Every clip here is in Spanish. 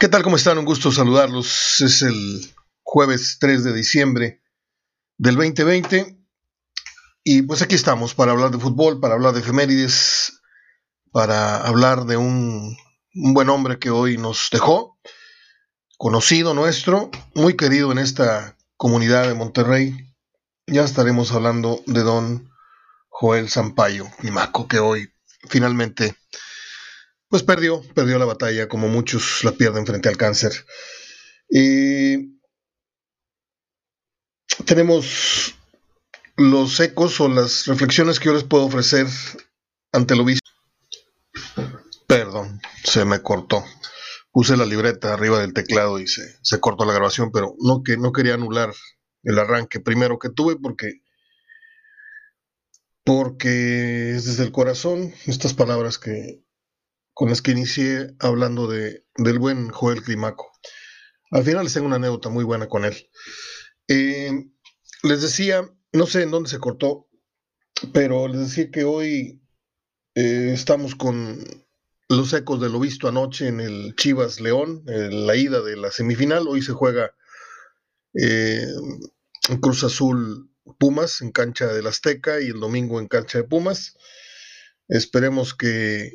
¿Qué tal? ¿Cómo están? Un gusto saludarlos. Es el jueves 3 de diciembre del 2020 y pues aquí estamos para hablar de fútbol, para hablar de efemérides, para hablar de un, buen hombre que hoy nos dejó, conocido nuestro, muy querido en esta comunidad de Monterrey. Ya estaremos hablando de don Joel Sampaio, Mimaco, que hoy finalmente pues perdió, perdió la batalla, como muchos la pierden frente al cáncer. Y tenemos los ecos o las reflexiones que yo les puedo ofrecer ante lo visto. Perdón, se me cortó. Puse la libreta arriba del teclado y se, cortó la grabación, pero no, que, no quería anular el arranque primero que tuve porque porque es desde el corazón estas palabras que con las que inicié hablando de, del buen Joel Climaco. Al final les tengo una anécdota muy buena con él. Eh, les decía, no sé en dónde se cortó, pero les decía que hoy eh, estamos con los ecos de lo visto anoche en el Chivas León, en la ida de la semifinal. Hoy se juega eh, Cruz Azul Pumas en cancha del Azteca y el domingo en cancha de Pumas. Esperemos que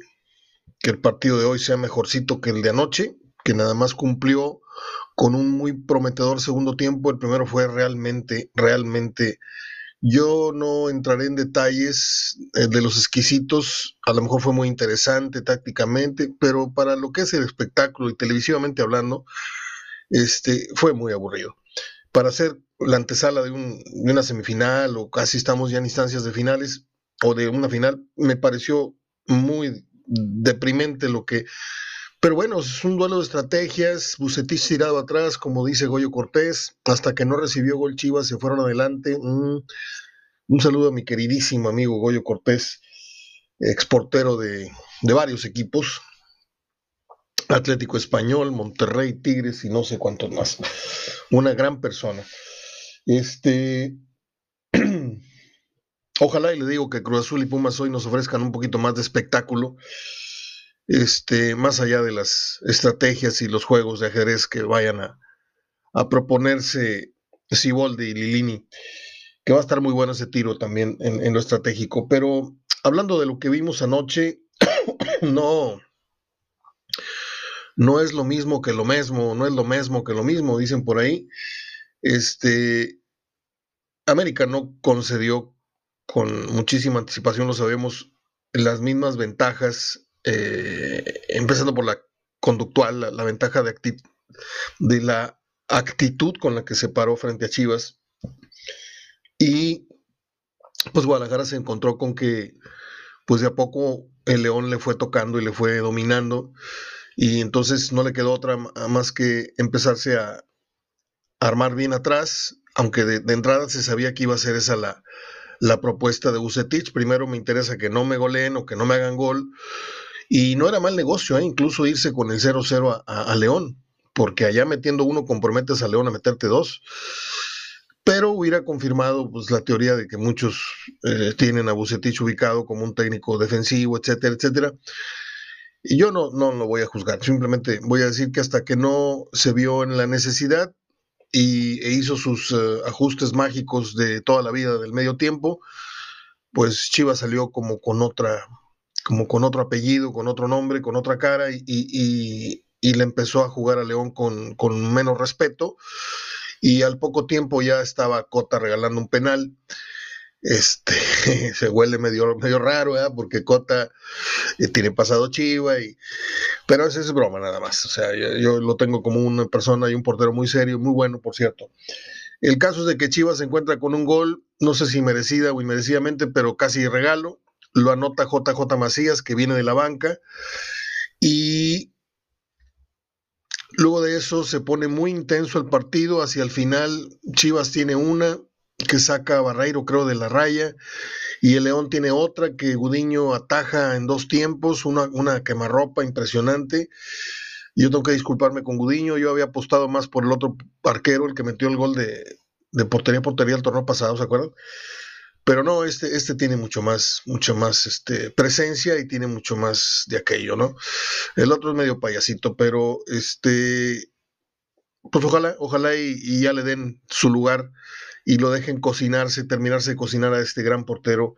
que el partido de hoy sea mejorcito que el de anoche, que nada más cumplió con un muy prometedor segundo tiempo. El primero fue realmente, realmente. Yo no entraré en detalles eh, de los exquisitos, a lo mejor fue muy interesante tácticamente, pero para lo que es el espectáculo y televisivamente hablando, este, fue muy aburrido. Para hacer la antesala de, un, de una semifinal o casi estamos ya en instancias de finales o de una final, me pareció muy deprimente lo que... Pero bueno, es un duelo de estrategias, Bucetich tirado atrás, como dice Goyo Cortés, hasta que no recibió gol Chivas se fueron adelante. un saludo a mi queridísimo amigo Goyo Cortés, exportero de, de varios equipos, Atlético Español, Monterrey, Tigres y no sé cuántos más. Una gran persona. Este, Ojalá y le digo que Cruz Azul y Pumas hoy nos ofrezcan un poquito más de espectáculo, este, más allá de las estrategias y los juegos de ajedrez que vayan a, a proponerse Siboldi y Lilini, que va a estar muy bueno ese tiro también en, en lo estratégico. Pero hablando de lo que vimos anoche, no, no es lo mismo que lo mismo, no es lo mismo que lo mismo, dicen por ahí. Este, América no concedió con muchísima anticipación, lo sabemos, las mismas ventajas, eh, empezando por la conductual, la, ventaja de, de la actitud con la que se paró frente a Chivas. Y pues Guadalajara se encontró con que pues de a poco el León le fue tocando y le fue dominando y entonces no le quedó otra más que empezarse a armar bien atrás, aunque de, de entrada se sabía que iba a ser esa la, la propuesta de Bucetich. Primero me interesa que no me goleen o que no me hagan gol. Y no era mal negocio, ¿eh? incluso irse con el 0-0 a, León, porque allá metiendo uno comprometes a León a meterte dos. Pero hubiera confirmado pues, la teoría de que muchos eh, tienen a Bucetich ubicado como un técnico defensivo, etcétera, etcétera. Y yo no, no lo voy a juzgar, simplemente voy a decir que hasta que no se vio en la necesidad, y, e hizo sus eh, ajustes mágicos de toda la vida del medio tiempo, pues Chivas salió como con otra, como con otro apellido, con otro nombre, con otra cara, y, y, y le empezó a jugar a León con, con, menos respeto. Y al poco tiempo ya estaba Cota regalando un penal este, se huele medio, medio raro, porque Cota eh, tiene pasado chiva, y, pero eso es broma nada más. O sea, yo, lo tengo como una persona y un portero muy serio, muy bueno, por cierto. El caso es de que Chivas se encuentra con un gol, no sé si merecida o inmerecidamente, pero casi regalo. Lo anota JJ Macías, que viene de la banca. Y luego de eso se pone muy intenso el partido. Hacia el final, Chivas tiene una, que saca Barreiro, creo, de la raya. Y el León tiene otra que Gudiño ataja en dos tiempos, una, una quemarropa impresionante. Yo tengo que disculparme con Gudiño, yo había apostado más por el otro arquero, el que metió el gol de, de portería a portería el torneo pasado, ¿se acuerdan? Pero no, este, este tiene mucho más, mucho más este, presencia y tiene mucho más de aquello, ¿no? El otro es medio payasito, pero este, pues ojalá, ojalá y, ya le den su lugar y lo dejen cocinarse, terminarse de cocinar a este gran portero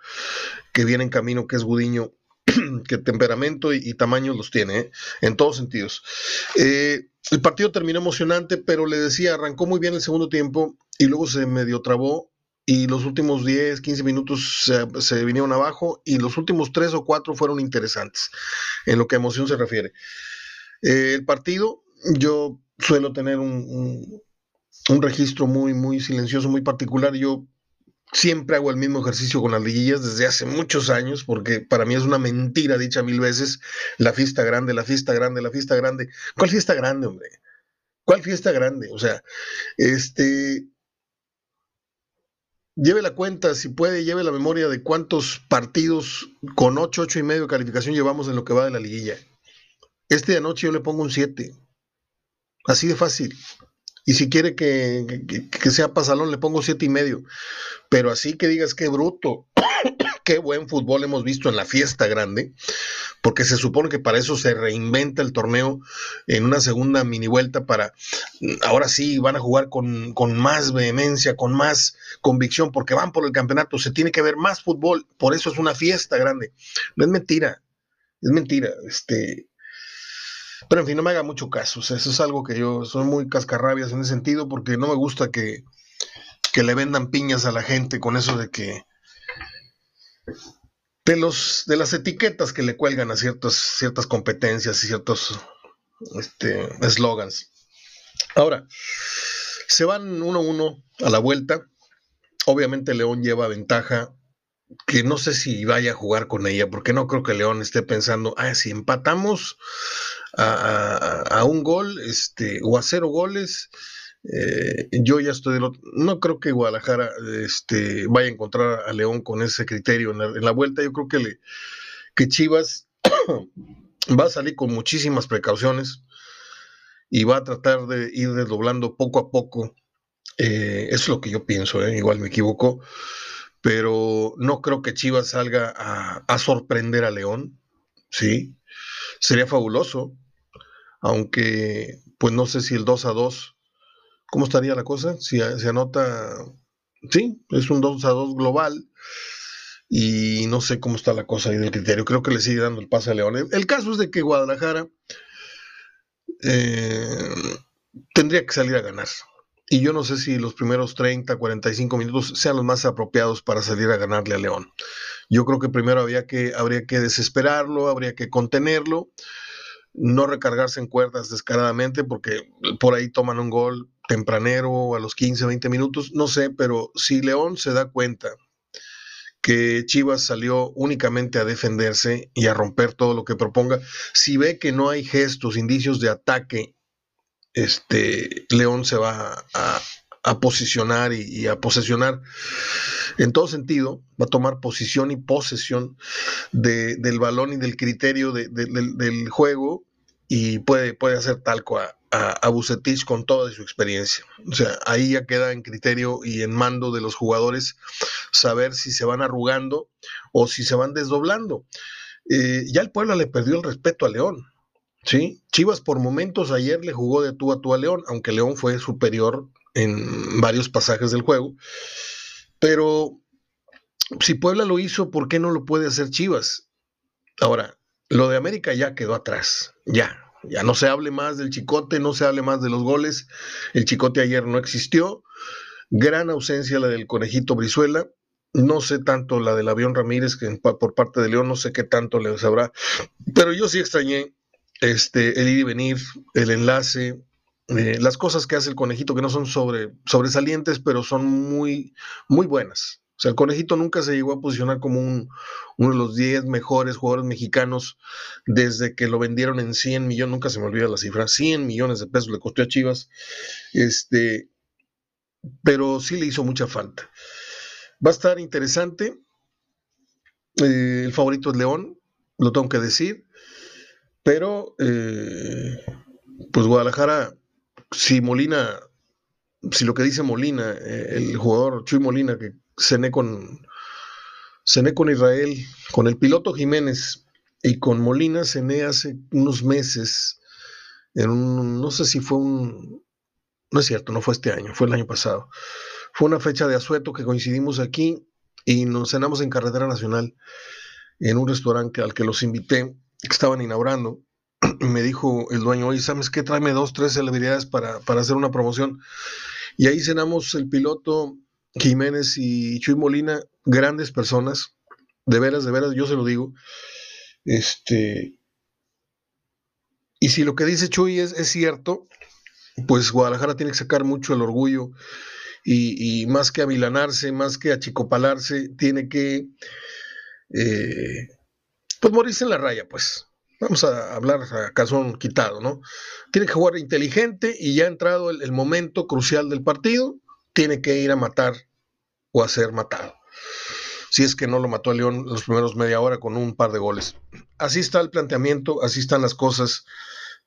que viene en camino, que es Gudiño, que temperamento y, tamaño los tiene, ¿eh? en todos sentidos. Eh, el partido terminó emocionante, pero le decía, arrancó muy bien el segundo tiempo y luego se medio trabó y los últimos 10, 15 minutos se, vinieron abajo y los últimos 3 o 4 fueron interesantes en lo que a emoción se refiere. Eh, el partido, yo suelo tener un, registro muy, muy silencioso, muy particular. Yo siempre hago el mismo ejercicio con las liguillas desde hace muchos años, porque para mí es una mentira dicha mil veces, la fiesta grande, la fiesta grande, la fiesta grande. ¿Cuál fiesta grande, hombre? ¿Cuál fiesta grande? O sea, este, lleve la cuenta, si puede, lleve la memoria de cuántos partidos con 8, 8 y medio de calificación llevamos en lo que va de la liguilla. Este de anoche yo le pongo un 7. Así de fácil. Y si quiere que, que, sea pasalón, le pongo siete y medio. Pero así que digas qué bruto, qué buen fútbol hemos visto en la fiesta grande, porque se supone que para eso se reinventa el torneo en una segunda mini vuelta para, ahora sí, van a jugar con, con más vehemencia, con más convicción, porque van por el campeonato, se tiene que ver más fútbol, por eso es una fiesta grande. No es mentira, es mentira. Este, pero en fin, no me haga mucho caso. eso es algo que yo soy muy cascarrabias en ese sentido porque no me gusta que, le vendan piñas a la gente con eso de que de los de las etiquetas que le cuelgan a ciertas ciertas competencias y ciertos este. Ahora, se van uno a uno a la vuelta. Obviamente León lleva ventaja que no sé si vaya a jugar con ella, porque no creo que León esté pensando, ah, si empatamos a, un gol este, o a cero goles, eh, yo ya estoy No creo que Guadalajara este, vaya a encontrar a León con ese criterio en la, vuelta. Yo creo que, que Chivas va a salir con muchísimas precauciones y va a tratar de ir desdoblando poco a poco. Eh, eso es lo que yo pienso, eh, igual me equivoco pero no creo que Chivas salga a, sorprender a León, ¿sí? Sería fabuloso, aunque pues no sé si el 2 a 2, ¿cómo estaría la cosa? Si se anota, sí, es un 2 a 2 global y no sé cómo está la cosa ahí del criterio, creo que le sigue dando el pase a León. El caso es de que Guadalajara eh, tendría que salir a ganar, y yo no sé si los primeros 30, 45 minutos sean los más apropiados para salir a ganarle a León. Yo creo que primero había que, habría que desesperarlo, habría que contenerlo, no recargarse en cuerdas descaradamente, porque por ahí toman un gol tempranero a los 15, 20 minutos, no sé, pero si León se da cuenta que Chivas salió únicamente a defenderse y a romper todo lo que proponga, si ve que no hay gestos, indicios de ataque este, León se va a, posicionar y, a posesionar en todo sentido, va a tomar posición y posesión del balón y del criterio del juego y puede, puede hacer talco a, a, Bucetich con toda su experiencia. O sea, ahí ya queda en criterio y en mando de los jugadores saber si se van arrugando o si se van desdoblando. Eh, ya el pueblo le perdió el respeto a León. Sí, Chivas por momentos ayer le jugó de tú a tú a León, aunque León fue superior en varios pasajes del juego. Pero si Puebla lo hizo, ¿por qué no lo puede hacer Chivas? Ahora, lo de América ya quedó atrás, ya. Ya no se hable más del chicote, no se hable más de los goles. El chicote ayer no existió. Gran ausencia la del conejito Brizuela. No sé tanto la del avión Ramírez, que por parte de León no sé qué tanto le sabrá. Pero yo sí extrañé este, el ir y venir, el enlace, eh, las cosas que hace el conejito que no son sobre, sobresalientes, pero son muy, muy buenas. O sea, el conejito nunca se llegó a posicionar como un, uno de los 10 mejores jugadores mexicanos desde que lo vendieron en 100 millones, nunca se me olvida la cifra, 100 millones de pesos le costó a Chivas, este, pero sí le hizo mucha falta. Va a estar interesante. Eh, el favorito es León, lo tengo que decir. Pero, eh, pues Guadalajara, si Molina, si lo que dice Molina, eh, el jugador Chuy Molina, que cené con, cené con Israel, con el piloto Jiménez y con Molina cené hace unos meses, en un, no sé si fue un, no es cierto, no fue este año, fue el año pasado. Fue una fecha de asueto que coincidimos aquí y nos cenamos en Carretera Nacional, en un restaurante al que los invité, que estaban inaugurando. Me dijo el dueño, oye, ¿sabes qué? Tráeme dos, tres celebridades para, para hacer una promoción. Y ahí cenamos el piloto Jiménez y Chuy Molina, grandes personas, de veras, de veras, yo se lo digo. Este, y si lo que dice Chuy es, es cierto, pues Guadalajara tiene que sacar mucho el orgullo y, más que amilanarse, más que achicopalarse, tiene que eh, pues morirse en la raya, pues. Vamos a hablar a calzón quitado, ¿no? Tiene que jugar inteligente y ya ha entrado el, momento crucial del partido, tiene que ir a matar o a ser matado. Si es que no lo mató a León los primeros media hora con un par de goles. Así está el planteamiento, así están las cosas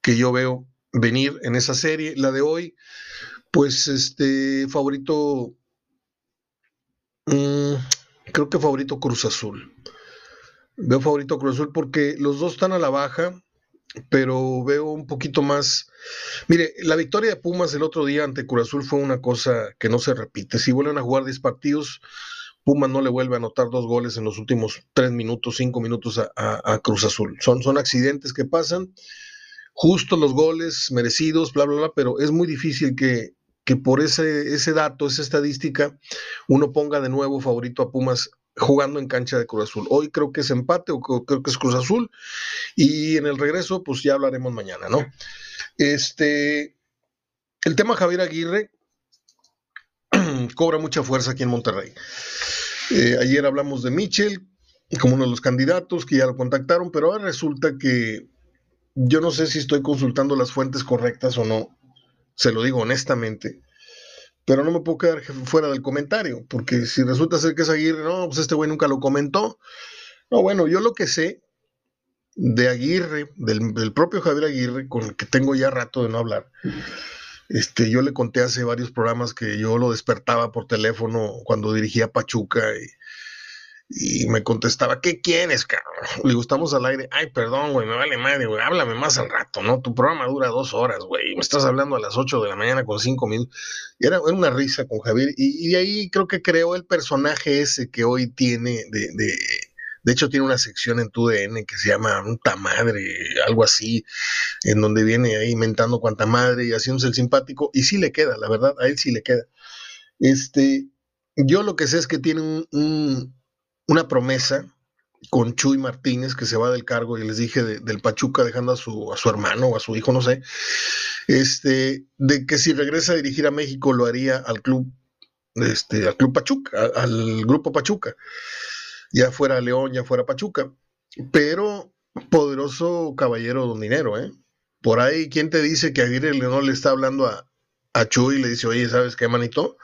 que yo veo venir en esa serie. La de hoy, pues este favorito, mmm, creo que favorito Cruz Azul. Veo favorito Cruz Azul porque los dos están a la baja, pero veo un poquito más. Mire, la victoria de Pumas el otro día ante Cruz Azul fue una cosa que no se repite. Si vuelven a jugar 10 partidos, Pumas no le vuelve a anotar dos goles en los últimos 3 minutos, 5 minutos a, Cruz Azul. Son, son accidentes que pasan justos los goles, merecidos, bla, bla, bla, pero es muy difícil que, que por ese, ese dato, esa estadística, uno ponga de nuevo favorito a Pumas jugando en cancha de Cruz Azul. Hoy creo que es empate o creo que es Cruz Azul y en el regreso pues ya hablaremos mañana, ¿no? Este, el tema Javier Aguirre cobra mucha fuerza aquí en Monterrey. Eh, ayer hablamos de Michel como uno de los candidatos que ya lo contactaron, pero ahora resulta que yo no sé si estoy consultando las fuentes correctas o no, se lo digo honestamente, pero no me puedo quedar fuera del comentario, porque si resulta ser que es Aguirre, no, pues este güey nunca lo comentó. No, bueno, yo lo que sé de Aguirre, del, propio Javier Aguirre, con el que tengo ya rato de no hablar, este, yo le conté hace varios programas que yo lo despertaba por teléfono cuando dirigía Pachuca y y me contestaba, ¿qué quieres, cabrón? Le gustamos al aire. Ay, perdón, güey, me vale madre, güey. Háblame más al rato, ¿no? Tu programa dura dos horas, güey. Me estás hablando a las ocho de la mañana con cinco minutos. Y era, una risa con Javier. Y, de ahí creo que creó el personaje ese que hoy tiene de, de, de hecho, tiene una sección en tu DN que se llama Unta Madre, algo así, en donde viene ahí inventando cuanta madre y haciéndose el simpático. Y sí le queda, la verdad, a él sí le queda. Este, yo lo que sé es que tiene un una promesa con Chuy Martínez, que se va del cargo, y les dije del Pachuca dejando a su, a su hermano o a su hijo, no sé, este, de que si regresa a dirigir a México lo haría al club, este, al club Pachuca, al grupo Pachuca, ya fuera León, ya fuera Pachuca, pero poderoso caballero don dinero, ¿eh? Por ahí, ¿quién te dice que Aguirre León le está hablando a, a Chuy y le dice, oye, ¿sabes qué, manito?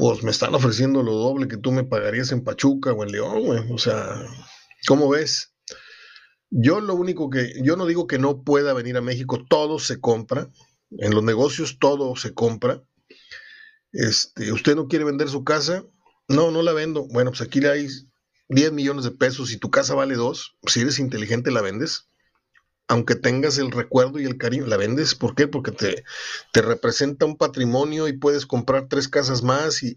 Pues me están ofreciendo lo doble que tú me pagarías en Pachuca o en León, güey. O sea, ¿cómo ves? Yo lo único que, yo no digo que no pueda venir a México, todo se compra. En los negocios todo se compra. Este, ¿usted no quiere vender su casa? No, no la vendo. Bueno, pues aquí hay 10 millones de pesos y tu casa vale 2. Si eres inteligente, la vendes aunque tengas el recuerdo y el cariño, la vendes. ¿Por qué? Porque te, te representa un patrimonio y puedes comprar tres casas más y,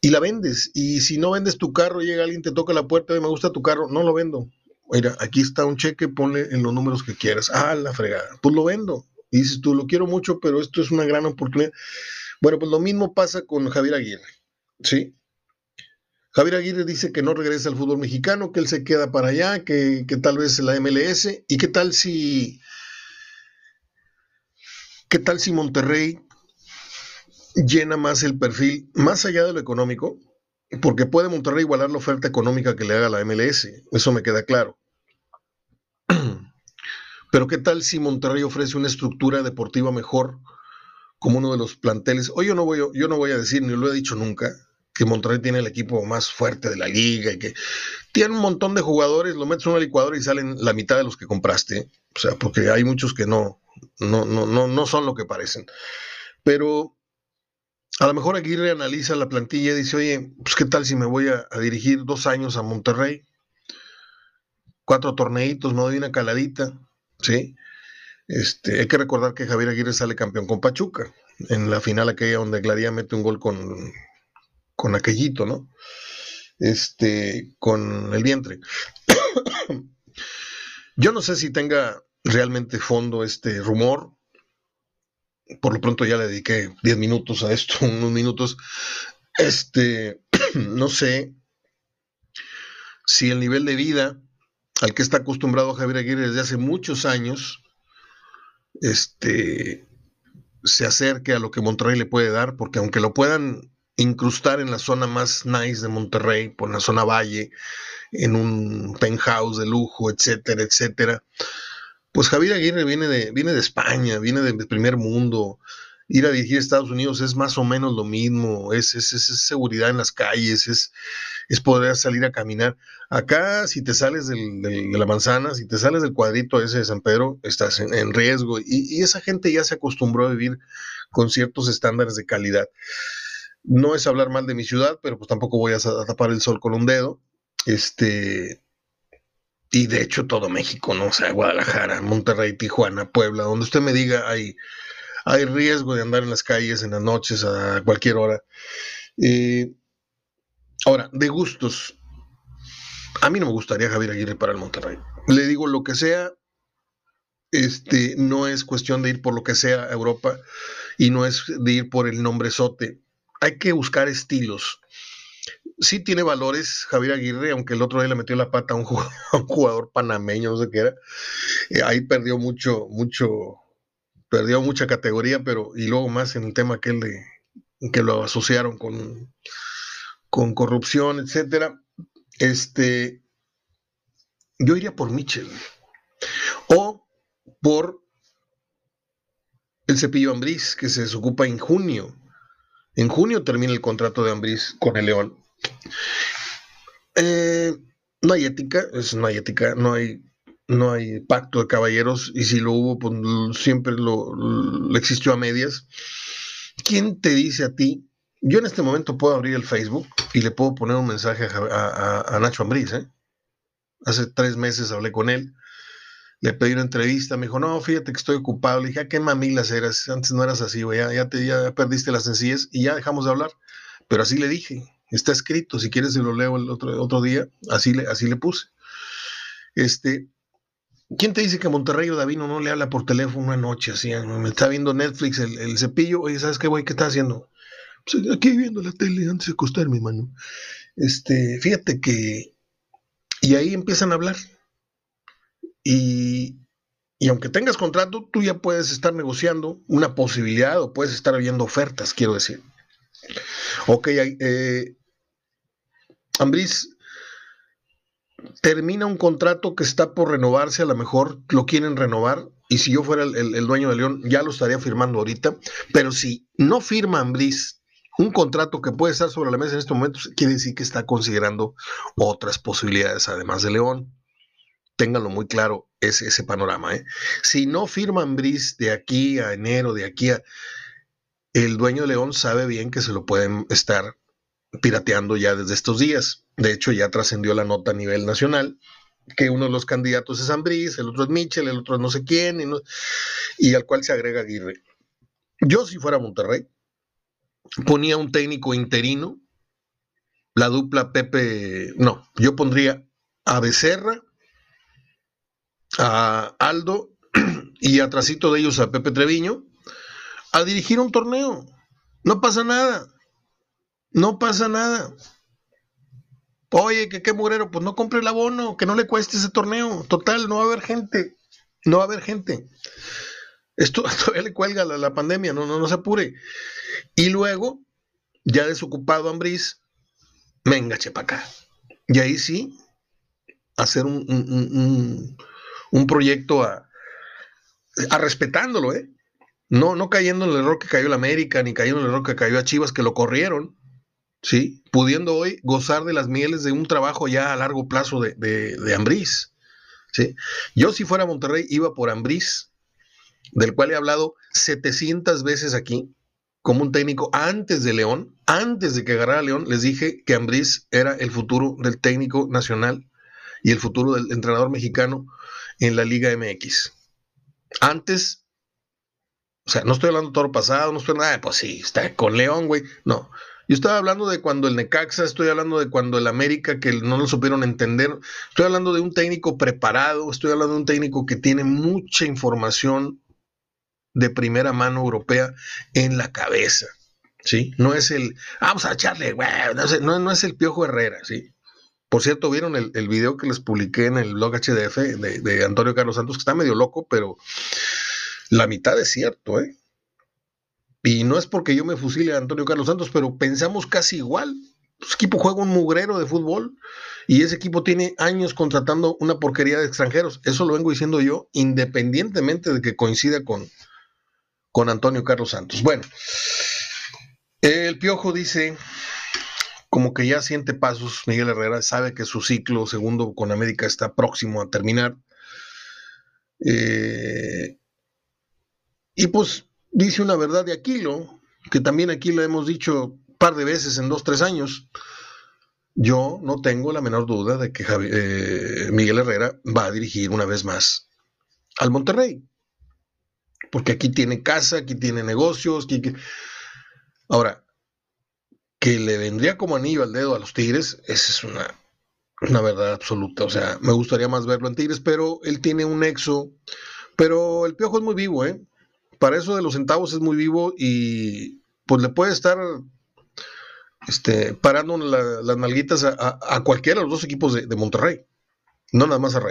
y la vendes. Y si no vendes tu carro, llega alguien, te toca la puerta, y me gusta tu carro, no lo vendo. Mira, aquí está un cheque, ponle en los números que quieras. Ah, la fregada. Pues lo vendo. Y dices tú, lo quiero mucho, pero esto es una gran oportunidad. Bueno, pues lo mismo pasa con Javier Aguirre. ¿Sí? Javier Aguirre dice que no regresa al fútbol mexicano, que él se queda para allá, que, tal vez la MLS. ¿Y qué tal si. ¿Qué tal si Monterrey llena más el perfil, más allá de lo económico? Porque puede Monterrey igualar la oferta económica que le haga la MLS, eso me queda claro. Pero ¿qué tal si Monterrey ofrece una estructura deportiva mejor como uno de los planteles? Hoy yo no voy, yo no voy a decir, ni lo he dicho nunca, que Monterrey tiene el equipo más fuerte de la liga y que tiene un montón de jugadores, lo metes en una licuadora y salen la mitad de los que compraste. O sea, porque hay muchos que no, no, no, no, no son lo que parecen. Pero A lo mejor Aguirre analiza la plantilla y dice, oye, pues qué tal si me voy a, dirigir dos años a Monterrey, cuatro torneitos, me doy una caladita, ¿sí? Este, hay que recordar que Javier Aguirre sale campeón con Pachuca, en la final aquella donde Gladia mete un gol con, con aquellito, ¿no? Este, con el vientre. Yo no sé si tenga realmente fondo este rumor, por lo pronto ya le dediqué 10 minutos a esto, unos minutos. Este, no sé si el nivel de vida al que está acostumbrado Javier Aguirre desde hace muchos años, este, se acerque a lo que Monterrey le puede dar, porque aunque lo puedan incrustar en la zona más nice de Monterrey, por la zona valle, en un penthouse de lujo, etcétera, etcétera, pues Javier Aguirre viene de, viene de España, viene del primer mundo. Ir a dirigir a Estados Unidos es más o menos lo mismo, es, es, seguridad en las calles, es, es, poder salir a caminar. Acá, si te sales de la manzana, si te sales del cuadrito ese de San Pedro, estás en, riesgo. Y, esa gente ya se acostumbró a vivir con ciertos estándares de calidad. No es hablar mal de mi ciudad, pero pues tampoco voy a, tapar el sol con un dedo. Este, y de hecho todo México, ¿no? O sea, Guadalajara, Monterrey, Tijuana, Puebla, donde usted me diga hay, hay riesgo de andar en las calles en las noches a cualquier hora. Eh, ahora, de gustos, a mí no me gustaría Javier Aguirre para el Monterrey. Le digo lo que sea, este, no es cuestión de ir por lo que sea a Europa y no es de ir por el nombre sote. Hay que buscar estilos sí tiene valores Javier Aguirre, aunque el otro día le metió la pata a un jugador, panameño, no sé qué era. Eh, ahí perdió mucho, mucho, perdió mucha categoría, pero y luego más en el tema que de que lo asociaron con, con corrupción, etcétera. Este, yo iría por Mitchell o por el cepillo Ambriz que se desocupa en junio. En junio termina el contrato de Ambriz con el León. Eh, no hay ética, es, no hay ética, no hay, no hay pacto de caballeros y si lo hubo, pues siempre lo, existió a medias. ¿Quién te dice a ti? Yo en este momento puedo abrir el Facebook y le puedo poner un mensaje a, Nacho Ambriz. ¿eh? Hace tres meses hablé con él, le pedí una entrevista, me dijo, no, fíjate que estoy ocupado. Le dije, ¿a ah, qué mamilas eras? Antes no eras así, güey, ya, ya, te, ya perdiste las sencillas y ya dejamos de hablar. Pero así le dije, Está escrito, si quieres se lo leo el otro, otro día, así le, así le puse. Este, ¿Quién te dice que Monterrey o Davino no le habla por teléfono una noche así? Me está viendo Netflix el, cepillo, oye, ¿sabes qué, güey? ¿Qué está haciendo? Pues aquí viendo la tele antes de acostarme, mano. Este, fíjate que. Y ahí empiezan a hablar. Y, y aunque tengas contrato, tú ya puedes estar negociando una posibilidad o puedes estar viendo ofertas, quiero decir. Ok, eh, termina un contrato que está por renovarse, a lo mejor lo quieren renovar, y si yo fuera el, dueño de León, ya lo estaría firmando ahorita, pero si no firma Ambris un contrato que puede estar sobre la mesa en estos momentos, quiere decir que está considerando otras posibilidades además de León. Ténganlo muy claro ese, ese panorama. ¿eh? Si no firma Ambris de aquí a enero, de aquí a el dueño de León sabe bien que se lo pueden estar pirateando ya desde estos días. De hecho, ya trascendió la nota a nivel nacional que uno de los candidatos es Ambriz, el otro es Mitchell, el otro es no sé quién, y, al cual se agrega Aguirre. Yo, si fuera Monterrey, ponía un técnico interino, la dupla Pepe, no, yo pondría a Becerra, a Aldo y atrásito de ellos a Pepe Treviño, a dirigir un torneo. No pasa nada. No pasa nada. Oye, que qué mugrero, pues no compre el abono, que no le cueste ese torneo. Total, no va a haber gente. No va a haber gente. Esto todavía le cuelga la, pandemia, no, no, no se apure. Y luego, ya desocupado Ambriz, venga, para acá. Y ahí sí, hacer un proyecto a, a respetándolo, ¿eh? No, no cayendo en el error que cayó el América, ni cayendo en el error que cayó a Chivas, que lo corrieron, ¿sí? Pudiendo hoy gozar de las mieles de un trabajo ya a largo plazo de, de, Ambriz, ¿sí? Yo si fuera Monterrey iba por Ambriz, del cual he hablado 700 veces aquí, como un técnico antes de León, antes de que agarrara León, les dije que Ambriz era el futuro del técnico nacional y el futuro del entrenador mexicano en la Liga MX. Antes, o sea, no estoy hablando de todo lo pasado, no estoy nada, pues sí, está con León, güey. No, yo estaba hablando de cuando el Necaxa, estoy hablando de cuando el América, que no lo supieron entender. Estoy hablando de un técnico preparado, estoy hablando de un técnico que tiene mucha información de primera mano europea en la cabeza. ¿Sí? No es el, vamos a echarle, güey, no, no, es el Piojo Herrera, ¿sí? Por cierto, vieron el, video que les publiqué en el blog HDF de, de, Antonio Carlos Santos, que está medio loco, pero la mitad es cierto, ¿eh? Y no es porque yo me fusile a Antonio Carlos Santos, pero pensamos casi igual. Su equipo juega un mugrero de fútbol y ese equipo tiene años contratando una porquería de extranjeros. Eso lo vengo diciendo yo, independientemente de que coincida con, con Antonio Carlos Santos. Bueno, el Piojo dice como que ya siente pasos, Miguel Herrera sabe que su ciclo segundo con América está próximo a terminar. Eh, y pues dice una verdad de Aquilo, que también aquí lo hemos dicho un par de veces en dos, tres años. Yo no tengo la menor duda de que eh, Miguel Herrera va a dirigir una vez más al Monterrey. Porque aquí tiene casa, aquí tiene negocios. Ahora, que le vendría como anillo al dedo a los Tigres, esa es una, una verdad absoluta. O sea, me gustaría más verlo en Tigres, pero él tiene un nexo. Pero el piojo es muy vivo, ¿eh? Para eso de los centavos es muy vivo y pues le puede estar este, parando las nalguitas a, cualquiera de los dos equipos de, Monterrey, no nada más a.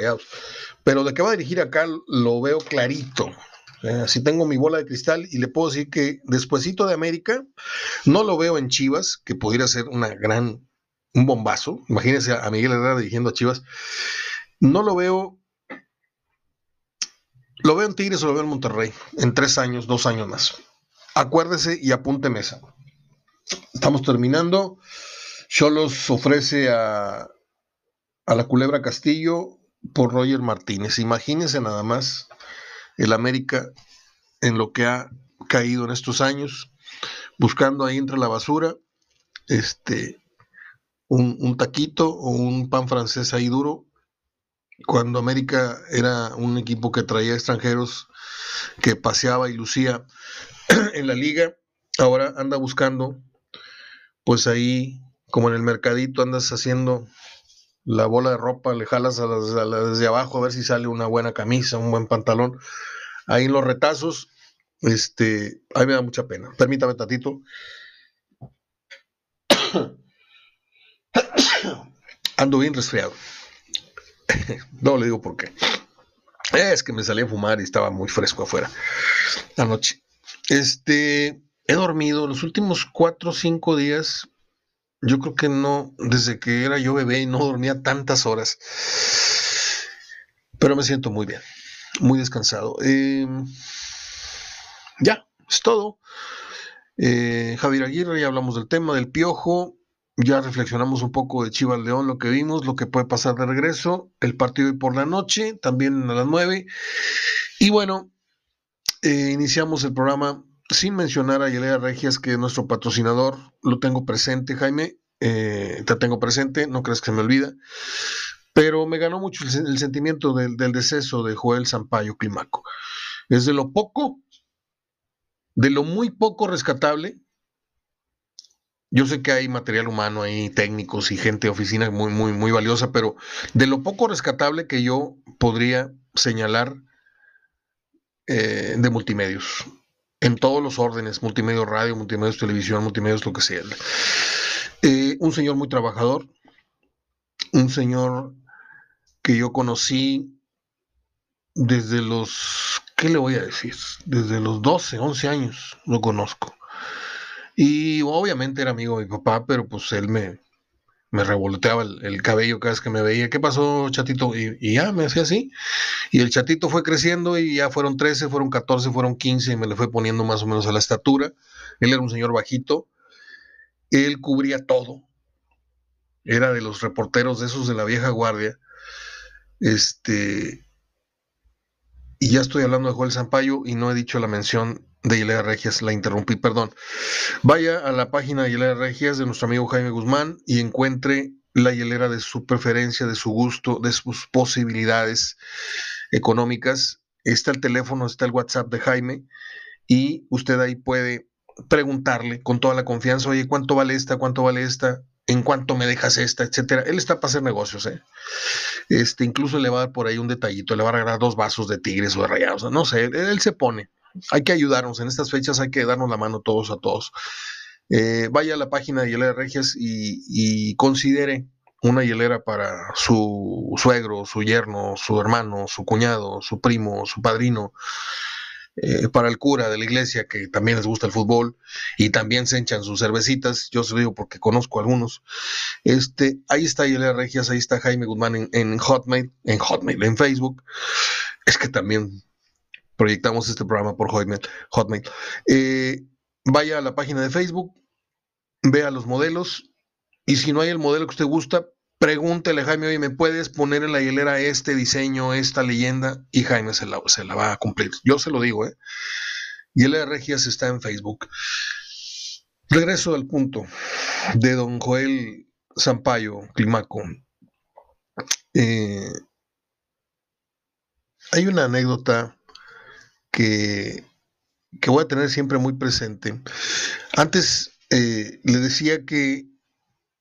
Pero de qué va a dirigir acá lo veo clarito. Así tengo mi bola de cristal y le puedo decir que despuesito de América, no lo veo en Chivas, que pudiera ser una gran, un bombazo. Imagínense a Miguel Herrera dirigiendo a Chivas. No lo veo, lo veo en Tigres o lo veo en Monterrey, en tres años, dos años más. Acuérdese y apunte mesa. Estamos terminando. Cholos ofrece a, a la Culebra Castillo por Roger Martínez. Imagínense nada más el América en lo que ha caído en estos años, buscando ahí entre la basura este, un, taquito o un pan francés ahí duro, cuando América era un equipo que traía extranjeros, que paseaba y lucía en la liga, ahora anda buscando, pues ahí, como en el mercadito, andas haciendo la bola de ropa, le jalas a desde abajo a ver si sale una buena camisa, un buen pantalón. Ahí en los retazos, este, ahí me da mucha pena. Permítame tatito. Ando bien resfriado. no le digo por qué. Es que me salí a fumar y estaba muy fresco afuera anoche. Este, he dormido los últimos cuatro o cinco días yo creo que no, desde que era yo bebé y no dormía tantas horas. Pero me siento muy bien, muy descansado. Em, ya, es todo. Eh, Javier Aguirre, ya hablamos del tema del piojo. Ya reflexionamos un poco de Chivas León, lo que vimos, lo que puede pasar de regreso. El partido hoy por la noche, también a las 9. Y bueno, eh, iniciamos el programa sin mencionar a Yelea Regias, que es nuestro patrocinador, lo tengo presente, Jaime, eh, te tengo presente, no crees que me olvida, pero me ganó mucho el, sentimiento del, deceso de Joel Sampaio Climaco. Es de lo poco, de lo muy poco rescatable. Yo sé que hay material humano ahí, técnicos y gente de oficina muy, muy, muy valiosa, pero de lo poco rescatable que yo podría señalar eh, de multimedios en todos los órdenes, multimedia radio, multimedios televisión, multimedios lo que sea. Eh, un señor muy trabajador, un señor que yo conocí desde los, ¿qué le voy a decir? Desde los 12, 11 años lo conozco. Y obviamente era amigo de mi papá, pero pues él me, me revoloteaba el, cabello cada vez que me veía. ¿Qué pasó, chatito? Y, ya me hacía así. Y el chatito fue creciendo y ya fueron 13, fueron 14, fueron 15 y me le fue poniendo más o menos a la estatura. Él era un señor bajito. Él cubría todo. Era de los reporteros de esos de la vieja guardia. Este. Y ya estoy hablando de Joel Zampayo y no he dicho la mención de Hilera Regias, la interrumpí, perdón. Vaya a la página de Hilera Regias de nuestro amigo Jaime Guzmán y encuentre la hielera de su preferencia, de su gusto, de sus posibilidades económicas. Está el teléfono, está el WhatsApp de Jaime y usted ahí puede preguntarle con toda la confianza, oye, ¿cuánto vale esta? ¿Cuánto vale esta? ¿En cuánto me dejas esta? Etcétera. Él está para hacer negocios, ¿eh? Este, incluso le va a dar por ahí un detallito, le va a regalar dos vasos de tigres o de rayados, no sé, él, se pone. Hay que ayudarnos, en estas fechas hay que darnos la mano todos a todos. Eh, vaya a la página de Hielera Regias y, considere una hielera para su suegro, su yerno, su hermano, su cuñado, su primo, su padrino, eh, para el cura de la iglesia que también les gusta el fútbol y también se enchan sus cervecitas, yo se lo digo porque conozco algunos. Este, ahí está Hielera Regias, ahí está Jaime Guzmán en, Hotmail, en Hotmail, en Facebook. Es que también proyectamos este programa por Hotmail. Hotmail. Eh, vaya a la página de Facebook, vea los modelos y si no hay el modelo que usted gusta, pregúntele a Jaime, oye, ¿me puedes poner en la hielera este diseño, esta leyenda? Y Jaime se la, se la va a cumplir. Yo se lo digo, ¿eh? Hielera Regias está en Facebook. Regreso al punto de don Joel Zampayo, Climaco. Eh, hay una anécdota que que voy a tener siempre muy presente. Antes eh, le decía que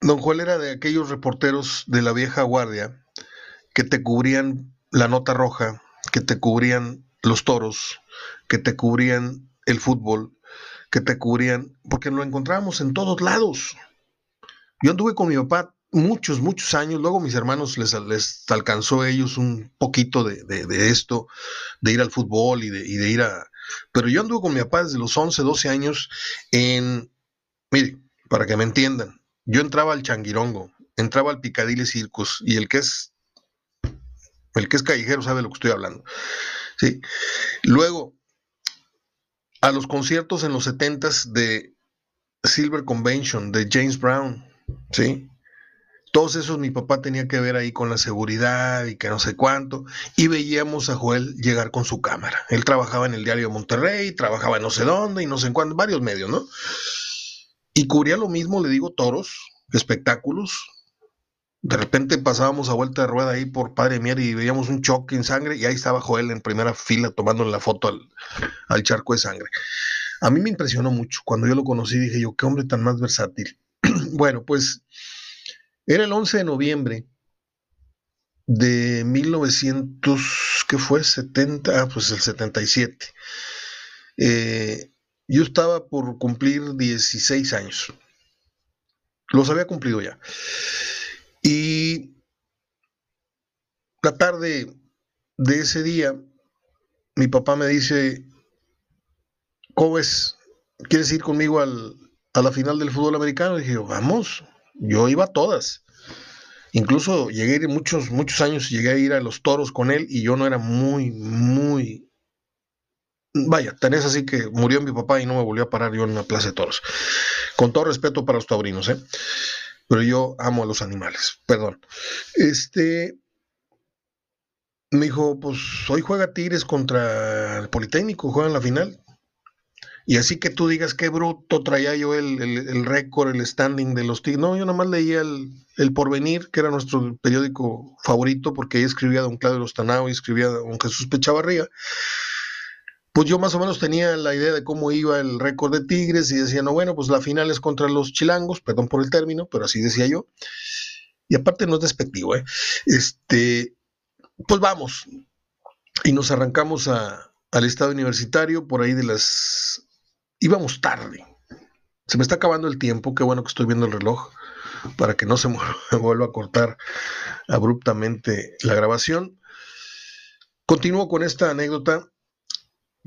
Don Joel era de aquellos reporteros de la vieja guardia que te cubrían la nota roja, que te cubrían los toros, que te cubrían el fútbol, que te cubrían, porque lo encontrábamos en todos lados. Yo anduve con mi papá muchos, muchos años, luego mis hermanos les, les alcanzó a ellos un poquito de, esto, de ir al fútbol y de, y de ir a, pero yo anduve con mi papá desde los 11, 12 años en, mire, para que me entiendan, yo entraba al Changuirongo, entraba al Picadilly Circus y el que es el que es callejero sabe lo que estoy hablando. ¿sí? Luego, a los conciertos en los 70s de Silver Convention, de James Brown, ¿sí? Todos esos mi papá tenía que ver ahí con la seguridad y que no sé cuánto. Y veíamos a Joel llegar con su cámara. Él trabajaba en el diario de Monterrey, trabajaba no sé dónde y no sé en cuánto, varios medios, ¿no? Y cubría lo mismo, le digo, toros, espectáculos. De repente pasábamos a vuelta de rueda ahí por Padre Mier y veíamos un choque en sangre y ahí estaba Joel en primera fila tomándole la foto al, al charco de sangre. A mí me impresionó mucho. Cuando yo lo conocí dije yo, qué hombre tan más versátil. bueno, pues era el 11 de noviembre de 1900, ¿qué fue? 70, ah, pues el 77. Eh, yo estaba por cumplir 16 años. Los había cumplido ya. Y la tarde de ese día, mi papá me dice, ¿cómo es? ¿Quieres ir conmigo al, a la final del fútbol americano? Y dije, vamos. Yo iba a todas. Incluso llegué a ir muchos, muchos años, llegué a ir a los toros con él y yo no era muy, muy... Vaya, tenés así que murió mi papá y no me volvió a parar yo en una plaza de toros. Con todo respeto para los taurinos, ¿eh? Pero yo amo a los animales, perdón. Este, me dijo, pues hoy juega Tigres contra el Politécnico, juegan la final. Y así que tú digas qué bruto traía yo el, récord, el standing de los Tigres. No, yo nada más leía el, Porvenir, que era nuestro periódico favorito, porque ahí escribía don Claudio Lostanao y escribía don Jesús Pechavarría. Pues yo más o menos tenía la idea de cómo iba el récord de Tigres y decía, no, bueno, pues la final es contra los chilangos, perdón por el término, pero así decía yo. Y aparte no es despectivo, ¿eh? Este, pues vamos. Y nos arrancamos al estado universitario por ahí de las íbamos tarde. Se me está acabando el tiempo, qué bueno que estoy viendo el reloj para que no se me vuelva a cortar abruptamente la grabación. Continúo con esta anécdota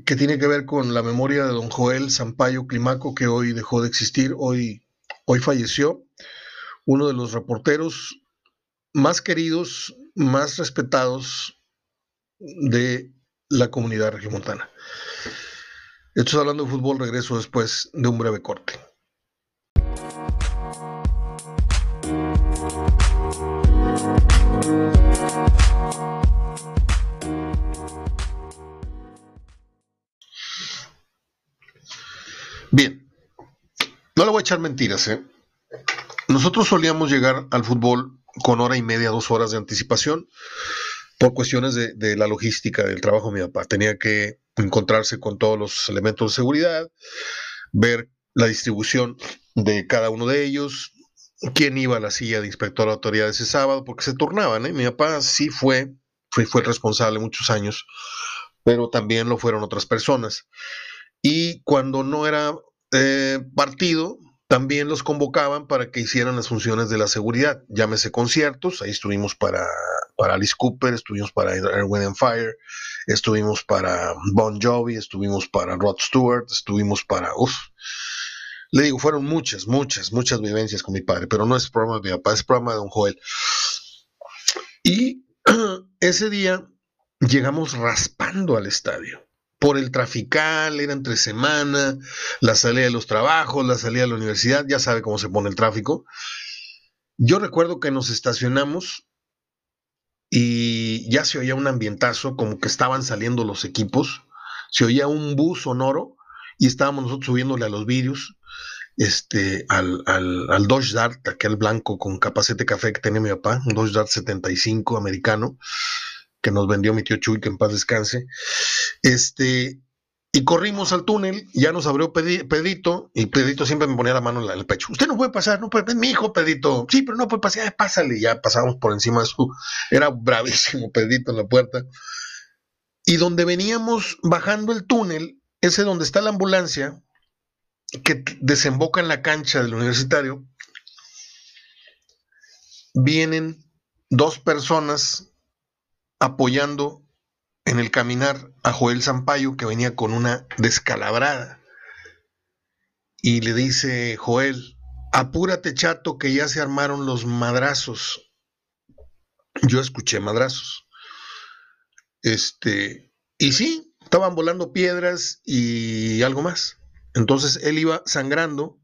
que tiene que ver con la memoria de don Joel Sampaio Climaco, que hoy dejó de existir, hoy, hoy falleció, uno de los reporteros más queridos, más respetados de la comunidad regiomontana. Esto hablando de fútbol, regreso después de un breve corte. Bien, no le voy a echar mentiras, ¿eh? Nosotros solíamos llegar al fútbol con hora y media, dos horas de anticipación por cuestiones de, de, la logística del trabajo de mi papá. Tenía que encontrarse con todos los elementos de seguridad, ver la distribución de cada uno de ellos, quién iba a la silla de inspector de autoridad ese sábado, porque se turnaban. ¿eh? Mi papá sí fue, fue, fue el responsable muchos años, pero también lo fueron otras personas. Y cuando no era eh, partido, también los convocaban para que hicieran las funciones de la seguridad, llámese conciertos, ahí estuvimos para, para Alice Cooper, estuvimos para Erwin and Fire, estuvimos para Bon Jovi, estuvimos para Rod Stewart, estuvimos para... Uf, le digo, fueron muchas, muchas, muchas vivencias con mi padre, pero no es programa de mi papá, es programa de don Joel. Y ese día llegamos raspando al estadio por el trafical, era entre semana, la salida de los trabajos, la salida de la universidad, ya sabe cómo se pone el tráfico. Yo recuerdo que nos estacionamos y ya se oía un ambientazo, como que estaban saliendo los equipos, se oía un bus sonoro y estábamos nosotros subiéndole a los vidrios, este, al, al, al Dodge Dart, aquel blanco con capacete café que tenía mi papá, un Dodge Dart 75 americano, que nos vendió mi tío Chuy, que en paz descanse. Este, y corrimos al túnel, ya nos abrió Pedrito, y Pedrito siempre me ponía la mano en el pecho. Usted no puede pasar, no puede, mi hijo Pedrito, sí, pero no puede pasar, pásale, ya pasamos por encima de su, era bravísimo Pedrito en la puerta. Y donde veníamos bajando el túnel, ese donde está la ambulancia, que desemboca en la cancha del universitario, vienen dos personas apoyando en el caminar a Joel Sampaio, que venía con una descalabrada. Y le dice Joel, apúrate chato, que ya se armaron los madrazos. Yo escuché madrazos. Este, y sí, estaban volando piedras y algo más. Entonces él iba sangrando,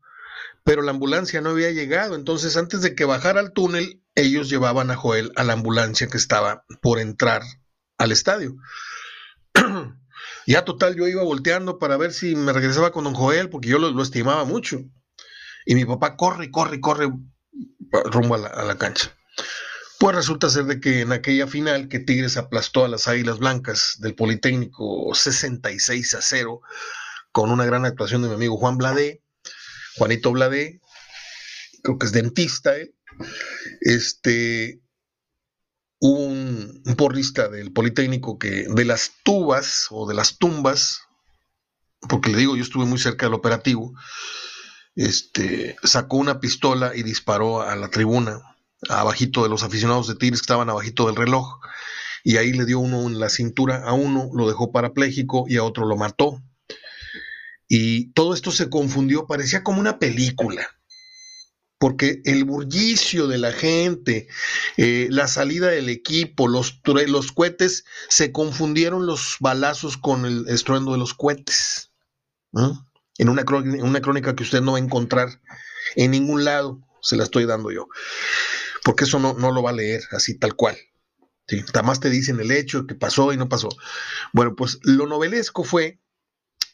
pero la ambulancia no había llegado. Entonces, antes de que bajara al túnel, ellos llevaban a Joel a la ambulancia que estaba por entrar al estadio. ya total, yo iba volteando para ver si me regresaba con don Joel, porque yo lo, estimaba mucho. Y mi papá corre, corre, corre rumbo a la, cancha. Pues resulta ser de que en aquella final que Tigres aplastó a las Águilas Blancas del Politécnico 66 a 0, con una gran actuación de mi amigo Juan Bladé, Juanito Bladé, creo que es dentista, este, hubo un, porrista del Politécnico que de las tubas o de las tumbas, porque le digo, yo estuve muy cerca del operativo, este, sacó una pistola y disparó a la tribuna, abajito de los aficionados de Tigres que estaban abajito del reloj, y ahí le dio uno en la cintura a uno, lo dejó parapléjico y a otro lo mató. Y todo esto se confundió, parecía como una película porque el bullicio de la gente, eh, la salida del equipo, los, los cohetes, se confundieron los balazos con el estruendo de los cohetes. En, una una crónica que usted no va a encontrar en ningún lado, se la estoy dando yo, porque eso no, no lo va a leer así tal cual. ¿sí? Te dicen el hecho que pasó y no pasó. Bueno, pues lo novelesco fue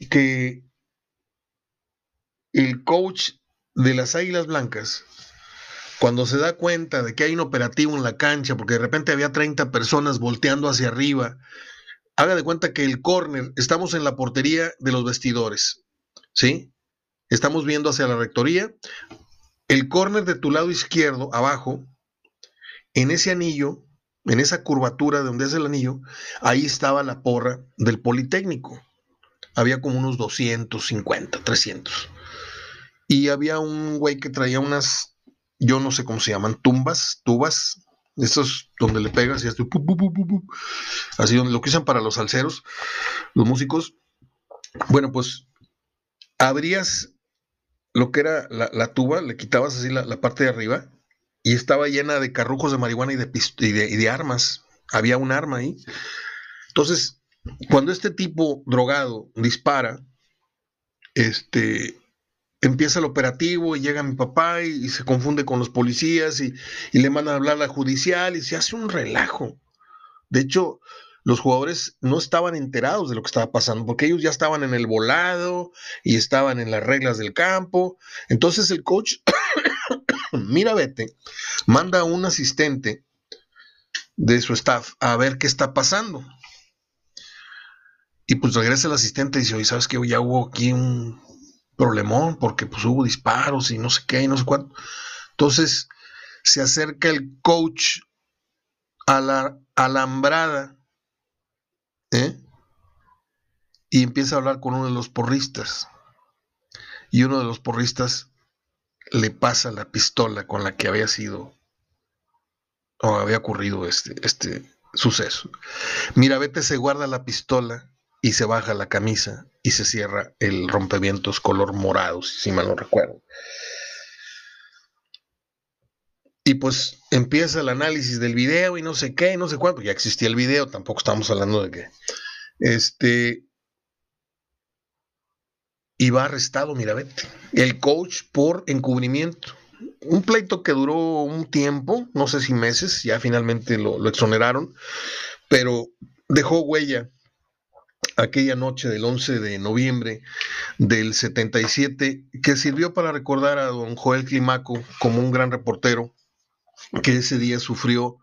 que el coach de las Águilas Blancas, cuando se da cuenta de que hay un operativo en la cancha, porque de repente había 30 personas volteando hacia arriba, haga de cuenta que el córner, estamos en la portería de los vestidores, ¿sí? Estamos viendo hacia la rectoría, el córner de tu lado izquierdo, abajo, en ese anillo, en esa curvatura de donde es el anillo, ahí estaba la porra del Politécnico. Había como unos 250, 300. Y había un güey que traía unas, yo no sé cómo se llaman, tumbas, tubas, estos donde le pegas y así, así donde lo que usan para los salseros, los músicos. Bueno, pues abrías lo que era la, tuba, le quitabas así la, parte de arriba y estaba llena de carrujos de marihuana y de, y de, y de armas. Había un arma ahí. Entonces, cuando este tipo drogado dispara, este, empieza el operativo y llega mi papá y, se confunde con los policías y, le mandan a hablar a la judicial y se hace un relajo. De hecho, los jugadores no estaban enterados de lo que estaba pasando, porque ellos ya estaban en el volado y estaban en las reglas del campo. Entonces el coach, mira, vete, manda a un asistente de su staff a ver qué está pasando. Y pues regresa el asistente y dice, oye, ¿sabes qué? Ya hubo aquí un problemón porque pues hubo disparos y no sé qué y no sé cuánto. Entonces se acerca el coach a la alambrada ¿eh? y empieza a hablar con uno de los porristas. Y uno de los porristas le pasa la pistola con la que había sido o había ocurrido este, este suceso. Mirabete se guarda la pistola y se baja la camisa y se cierra el rompevientos color morado, si mal no recuerdo. Y pues empieza el análisis del video y no sé qué, no sé cuánto. Ya existía el video, tampoco estamos hablando de que. Este. Y va arrestado Mirabete, el coach por encubrimiento. Un pleito que duró un tiempo, no sé si meses, ya finalmente lo exoneraron, pero dejó huella aquella noche del 11 de noviembre del 77, que sirvió para recordar a don Joel Climaco como un gran reportero, que ese día sufrió,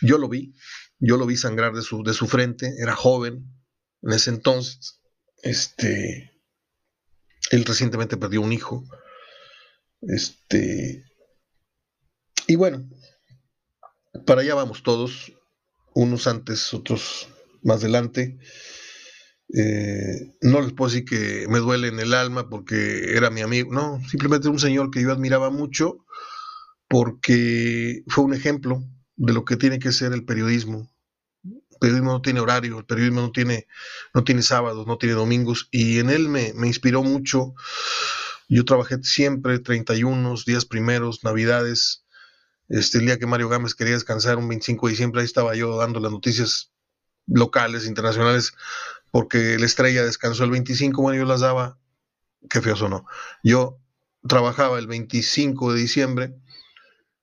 yo lo vi, yo lo vi sangrar de su, de su frente, era joven en ese entonces, este, él recientemente perdió un hijo, este, y bueno, para allá vamos todos, unos antes, otros más adelante. Eh, no les puedo decir que me duele en el alma porque era mi amigo, no, simplemente un señor que yo admiraba mucho porque fue un ejemplo de lo que tiene que ser el periodismo. El periodismo no tiene horario, el periodismo no tiene, no tiene sábados, no tiene domingos, y en él me, inspiró mucho. Yo trabajé siempre 31 días primeros, navidades. Este, el día que Mario Gámez quería descansar, un 25 de diciembre, ahí estaba yo dando las noticias locales, internacionales, porque la estrella descansó el 25, bueno, yo las daba, qué feo sonó. Yo trabajaba el 25 de diciembre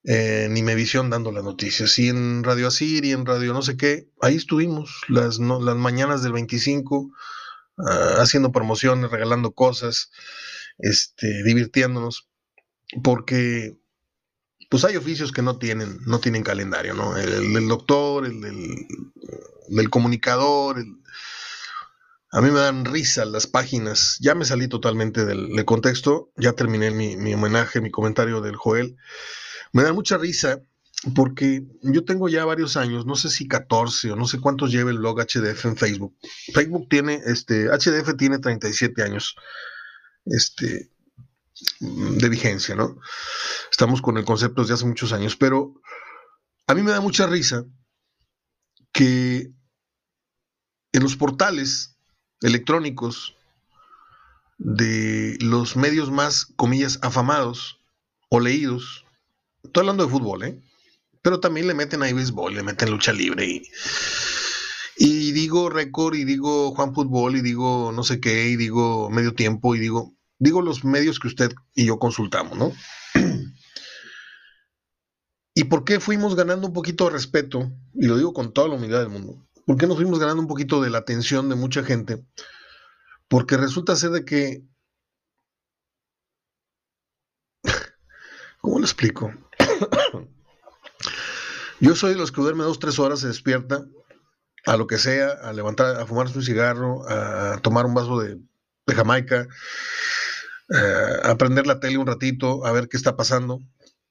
en Imevisión dando las noticias. Y en Radio Asir y en Radio no sé qué, ahí estuvimos las, las mañanas del 25, ah, haciendo promociones, regalando cosas, este, divirtiéndonos, porque pues hay oficios que no tienen, no tienen calendario, ¿no? El, del doctor, el del, comunicador, a mí me dan risa las páginas. Ya me salí totalmente del, contexto. Ya terminé mi, homenaje, mi comentario del Joel. Me da mucha risa porque yo tengo ya varios años, no sé si 14 o no sé cuántos lleva el blog HDF en Facebook. Facebook tiene, este, HDF tiene 37 años este, de vigencia, ¿no? Estamos con el concepto desde hace muchos años, pero a mí me da mucha risa que en los portales electrónicos de los medios más, comillas, afamados o leídos, Estoy hablando de fútbol, ¿eh? Pero también le meten ahí béisbol, le meten lucha libre y, digo récord y digo Juan Fútbol y digo no sé qué y digo medio tiempo y digo, digo los medios que usted y yo consultamos, ¿no? ¿Y por qué fuimos ganando un poquito de respeto? Y lo digo con toda la humildad del mundo. ¿Por qué nos fuimos ganando un poquito de la atención de mucha gente? Porque resulta ser de que... ¿Cómo lo explico? Yo soy de los que duerme dos, tres horas, se despierta, a lo que sea, a levantar, a fumarse un cigarro, a tomar un vaso de, Jamaica, eh, a prender la tele un ratito, a ver qué está pasando.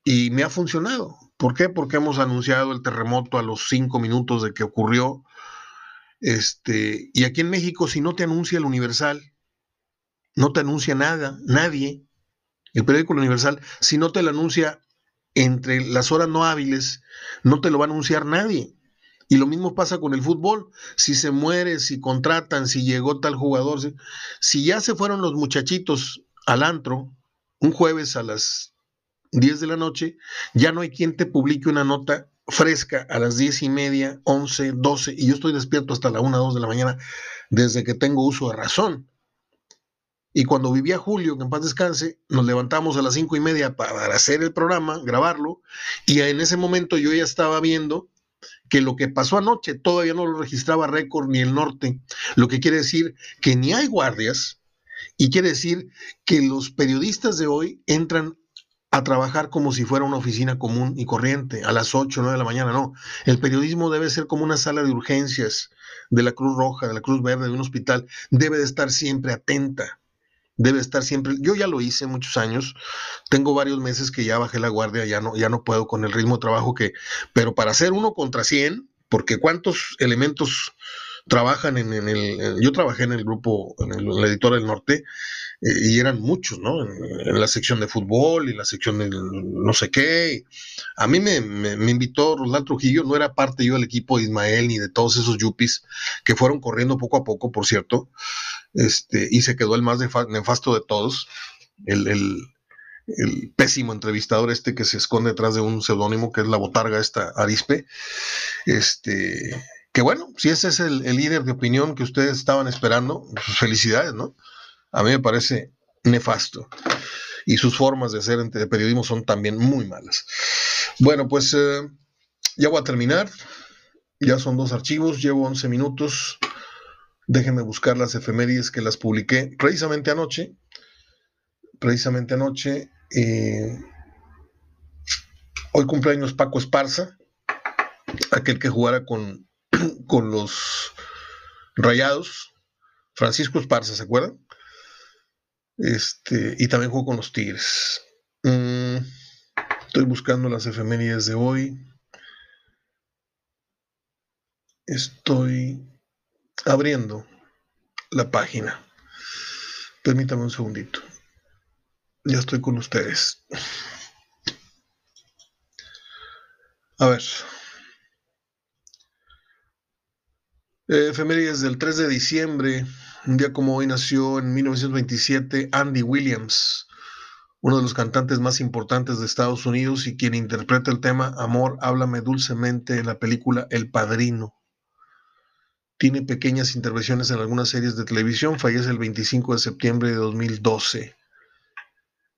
Y me ha funcionado. ¿Por qué? Porque hemos anunciado el terremoto a los cinco minutos de que ocurrió. Este, y aquí en México, si no te anuncia el Universal, no te anuncia nada, nadie. El periódico Universal, si no te lo anuncia entre las horas no hábiles, no te lo va a anunciar nadie. Y lo mismo pasa con el fútbol. Si se muere, si contratan, si llegó tal jugador, si, ya se fueron los muchachitos al antro un jueves a las 10 de la noche, ya no hay quien te publique una nota fresca a las 10 y media, 11, 12, y yo estoy despierto hasta la 1, 2 de la mañana desde que tengo uso de razón. Y cuando vivía Julio, que en paz descanse, nos levantamos a las cinco y media para hacer el programa, grabarlo, y en ese momento yo ya estaba viendo que lo que pasó anoche todavía no lo registraba récord ni el norte, lo que quiere decir que ni hay guardias y quiere decir que los periodistas de hoy entran a trabajar como si fuera una oficina común y corriente, a las 8 o 9 de la mañana, no. El periodismo debe ser como una sala de urgencias de la Cruz Roja, de la Cruz Verde, de un hospital, debe de estar siempre atenta, debe estar siempre, yo ya lo hice muchos años, tengo varios meses que ya bajé la guardia, ya no, ya no puedo con el ritmo de trabajo que, pero para hacer uno contra 100, porque cuántos elementos trabajan en, el, yo trabajé en el grupo, en el, en el editor del norte, eh, y eran muchos, ¿no? En, la sección de fútbol y la sección de no sé qué. A mí me, me, invitó Roland Trujillo, no era parte yo del equipo de Ismael ni de todos esos yuppies que fueron corriendo poco a poco, por cierto, este, y se quedó el más nefasto de todos, el, el, pésimo entrevistador este que se esconde detrás de un seudónimo que es la botarga esta Arispe, este, que bueno, si ese es el, el líder de opinión que ustedes estaban esperando, pues felicidades, ¿no? A mí me parece nefasto. Y sus formas de hacer de periodismo son también muy malas. Bueno, pues eh, ya voy a terminar. Ya son dos archivos, llevo 11 minutos. Déjenme buscar las efemérides que las publiqué precisamente anoche. Precisamente anoche. Eh, hoy cumpleaños Paco Esparza, aquel que jugara con, con los Rayados. Francisco Esparza, ¿se acuerdan? Este, y también juego con los Tigres. Mm, estoy buscando las efemérides de hoy. Estoy abriendo la página. Permítame un segundito. Ya estoy con ustedes. A ver. efemérides del 3 de diciembre un día como hoy nació en 1927 Andy Williams, uno de los cantantes más importantes de Estados Unidos y quien interpreta el tema Amor, háblame dulcemente en la película El Padrino. Tiene pequeñas intervenciones en algunas series de televisión, fallece el 25 de septiembre de 2012.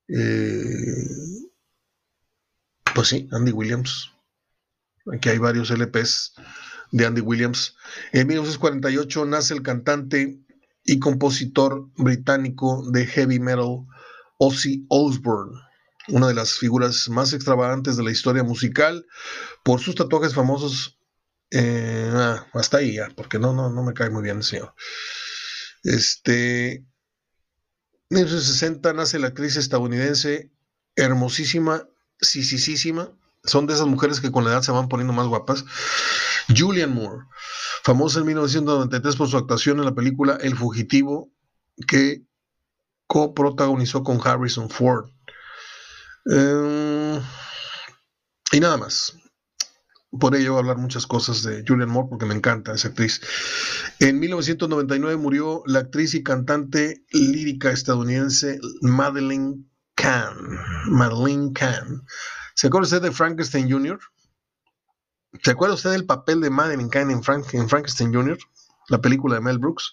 Eh, pues sí, Andy Williams. Aquí hay varios LPs de Andy Williams. En 1948 nace el cantante y compositor británico de heavy metal Ozzy Osbourne, una de las figuras más extravagantes de la historia musical, por sus tatuajes famosos. Eh, ah, hasta ahí ya, porque no, no, no me cae muy bien el señor. Este, en 1960 nace la actriz estadounidense, hermosísima, sisisísima, son de esas mujeres que con la edad se van poniendo más guapas. Julian Moore, famosa en 1993 por su actuación en la película El Fugitivo, que coprotagonizó con Harrison Ford. Eh, y nada más. Por ello hablar muchas cosas de Julian Moore porque me encanta esa actriz. En 1999 murió la actriz y cantante lírica estadounidense Madeleine Kahn. Madeleine Kahn. ¿Se acuerda usted de Frankenstein Jr.? ¿Se acuerda usted del papel de Madeleine Kahn en, en Frankenstein Jr., la película de Mel Brooks?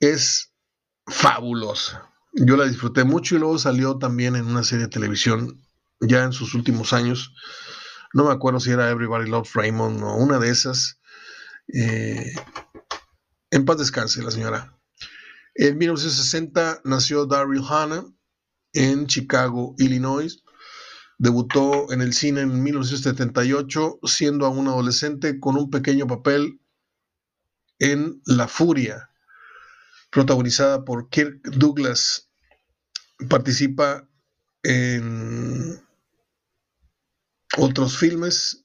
Es fabulosa. Yo la disfruté mucho y luego salió también en una serie de televisión ya en sus últimos años. No me acuerdo si era Everybody Loves Raymond o una de esas. Eh, en paz descanse la señora. En 1960 nació Daryl Hannah en Chicago, Illinois. Debutó en el cine en 1978, siendo aún adolescente, con un pequeño papel en La Furia, protagonizada por Kirk Douglas. Participa en otros filmes,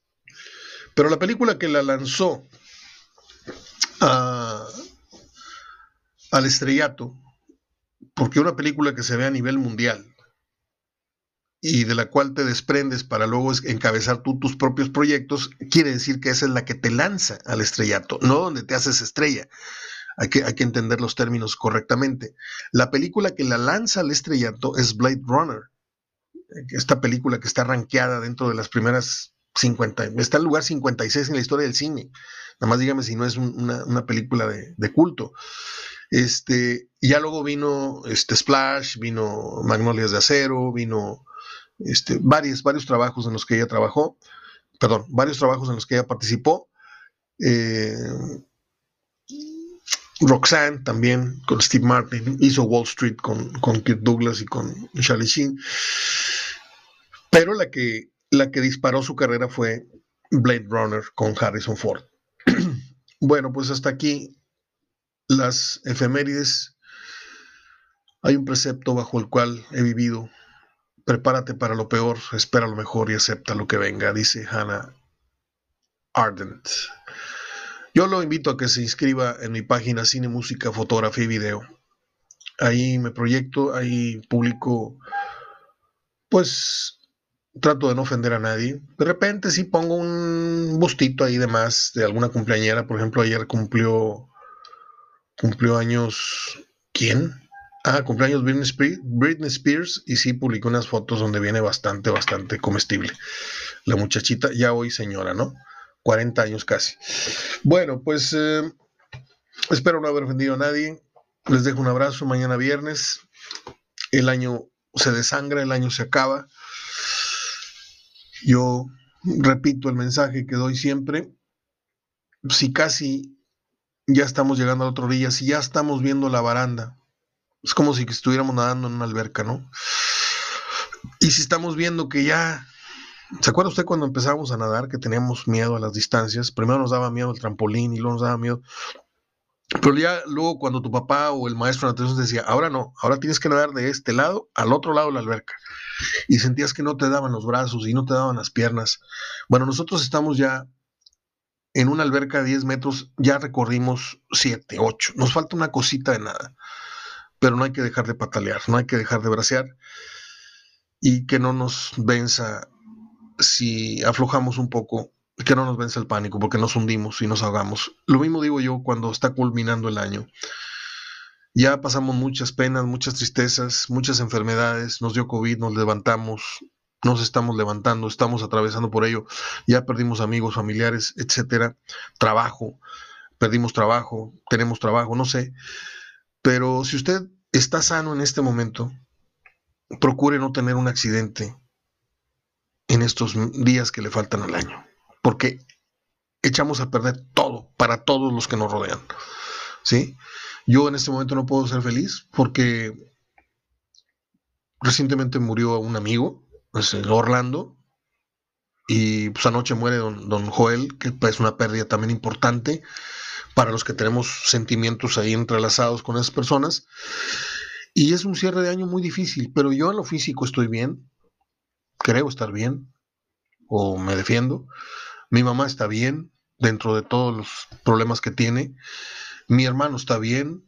pero la película que la lanzó al estrellato, porque una película que se ve a nivel mundial, y de la cual te desprendes para luego encabezar tú tus propios proyectos, quiere decir que esa es la que te lanza al estrellato, no donde te haces estrella. Hay que, hay que entender los términos correctamente. La película que la lanza al estrellato es Blade Runner, esta película que está rankeada dentro de las primeras 50, está en lugar 56 en la historia del cine. Nada más dígame si no es una, película de, de, culto. Este, ya luego vino este Splash, vino Magnolias de Acero, vino este, varios, varios trabajos en los que ella trabajó, perdón, varios trabajos en los que ella participó. Eh, Roxanne también con Steve Martin, hizo Wall Street con, con Kirk Douglas y con Charlie Sheen. Pero la que, la que disparó su carrera fue Blade Runner con Harrison Ford. bueno, pues hasta aquí las efemérides. Hay un precepto bajo el cual he vivido. Prepárate para lo peor, espera lo mejor y acepta lo que venga, dice Hannah Ardent. Yo lo invito a que se inscriba en mi página Cine, Música, Fotografía y Video. Ahí me proyecto, ahí publico, pues trato de no ofender a nadie. De repente sí pongo un bustito ahí de más de alguna cumpleañera. Por ejemplo, ayer cumplió, cumplió años, ¿quién? Ah, cumpleaños Britney Spears, Britney Spears y sí publicó unas fotos donde viene bastante, bastante comestible. La muchachita, ya hoy señora, ¿no? 40 años casi. Bueno, pues eh, espero no haber ofendido a nadie. Les dejo un abrazo mañana viernes. El año se desangra, el año se acaba. Yo repito el mensaje que doy siempre. Si casi ya estamos llegando a la otra orilla, si ya estamos viendo la baranda, es como si estuviéramos nadando en una alberca, ¿no? Y si estamos viendo que ya ¿Se acuerda usted cuando empezamos a nadar que teníamos miedo a las distancias? Primero nos daba miedo el trampolín y luego nos daba miedo. Pero ya luego cuando tu papá o el maestro de natación decía, ahora no, ahora tienes que nadar de este lado al otro lado de la alberca. Y sentías que no te daban los brazos y no te daban las piernas. Bueno, nosotros estamos ya en una alberca de 10 metros, ya recorrimos 7, 8. Nos falta una cosita de nada. Pero no hay que dejar de patalear, no hay que dejar de bracear y que no nos venza si aflojamos un poco, que no nos vence el pánico, porque nos hundimos y nos ahogamos. Lo mismo digo yo cuando está culminando el año. Ya pasamos muchas penas, muchas tristezas, muchas enfermedades, nos dio COVID, nos levantamos, nos estamos levantando, estamos atravesando por ello, ya perdimos amigos, familiares, etcétera, trabajo, perdimos trabajo, tenemos trabajo, no sé. Pero si usted está sano en este momento, procure no tener un accidente, en estos días que le faltan al año, porque echamos a perder todo para todos los que nos rodean. ¿sí? Yo en este momento no puedo ser feliz porque recientemente murió un amigo, pues, Orlando, y pues anoche muere don, don Joel, que es una pérdida también importante para los que tenemos sentimientos ahí entrelazados con esas personas. Y es un cierre de año muy difícil, pero yo en lo físico estoy bien, creo estar bien o me defiendo. Mi mamá está bien dentro de todos los problemas que tiene. Mi hermano está bien.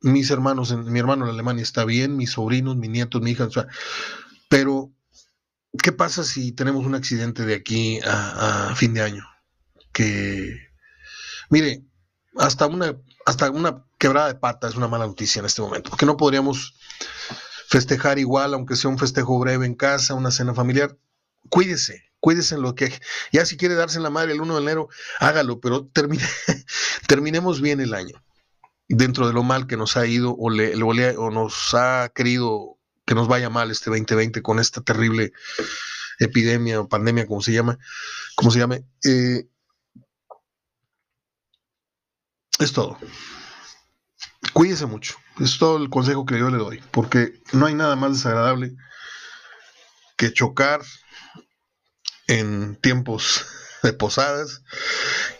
Mis hermanos, mi hermano en Alemania está bien. Mis sobrinos, mis nietos, mi hija. pero, ¿qué pasa si tenemos un accidente de aquí a, fin de año? Que, mire, hasta una, hasta una quebrada de pata es una mala noticia en este momento, porque no podríamos festejar igual, aunque sea un festejo breve en casa, una cena familiar. Cuídese, cuídese en lo que. Ya si quiere darse la madre el 1 de enero, hágalo, pero termine, terminemos bien el año. Dentro de lo mal que nos ha ido o, le, o nos ha querido que nos vaya mal este 2020 con esta terrible epidemia o pandemia, como se llama, como se llame. Eh, es todo cuídese mucho. Es todo el consejo que yo le doy, porque no hay nada más desagradable que chocar en tiempos de posadas,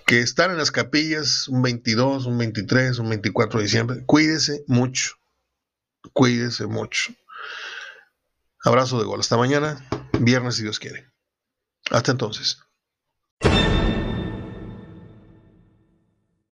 que estar en las capillas un 22, un 23, un 24 de diciembre. Cuídese mucho, cuídese mucho. Abrazo de gol. Hasta mañana, viernes si Dios quiere. Hasta entonces.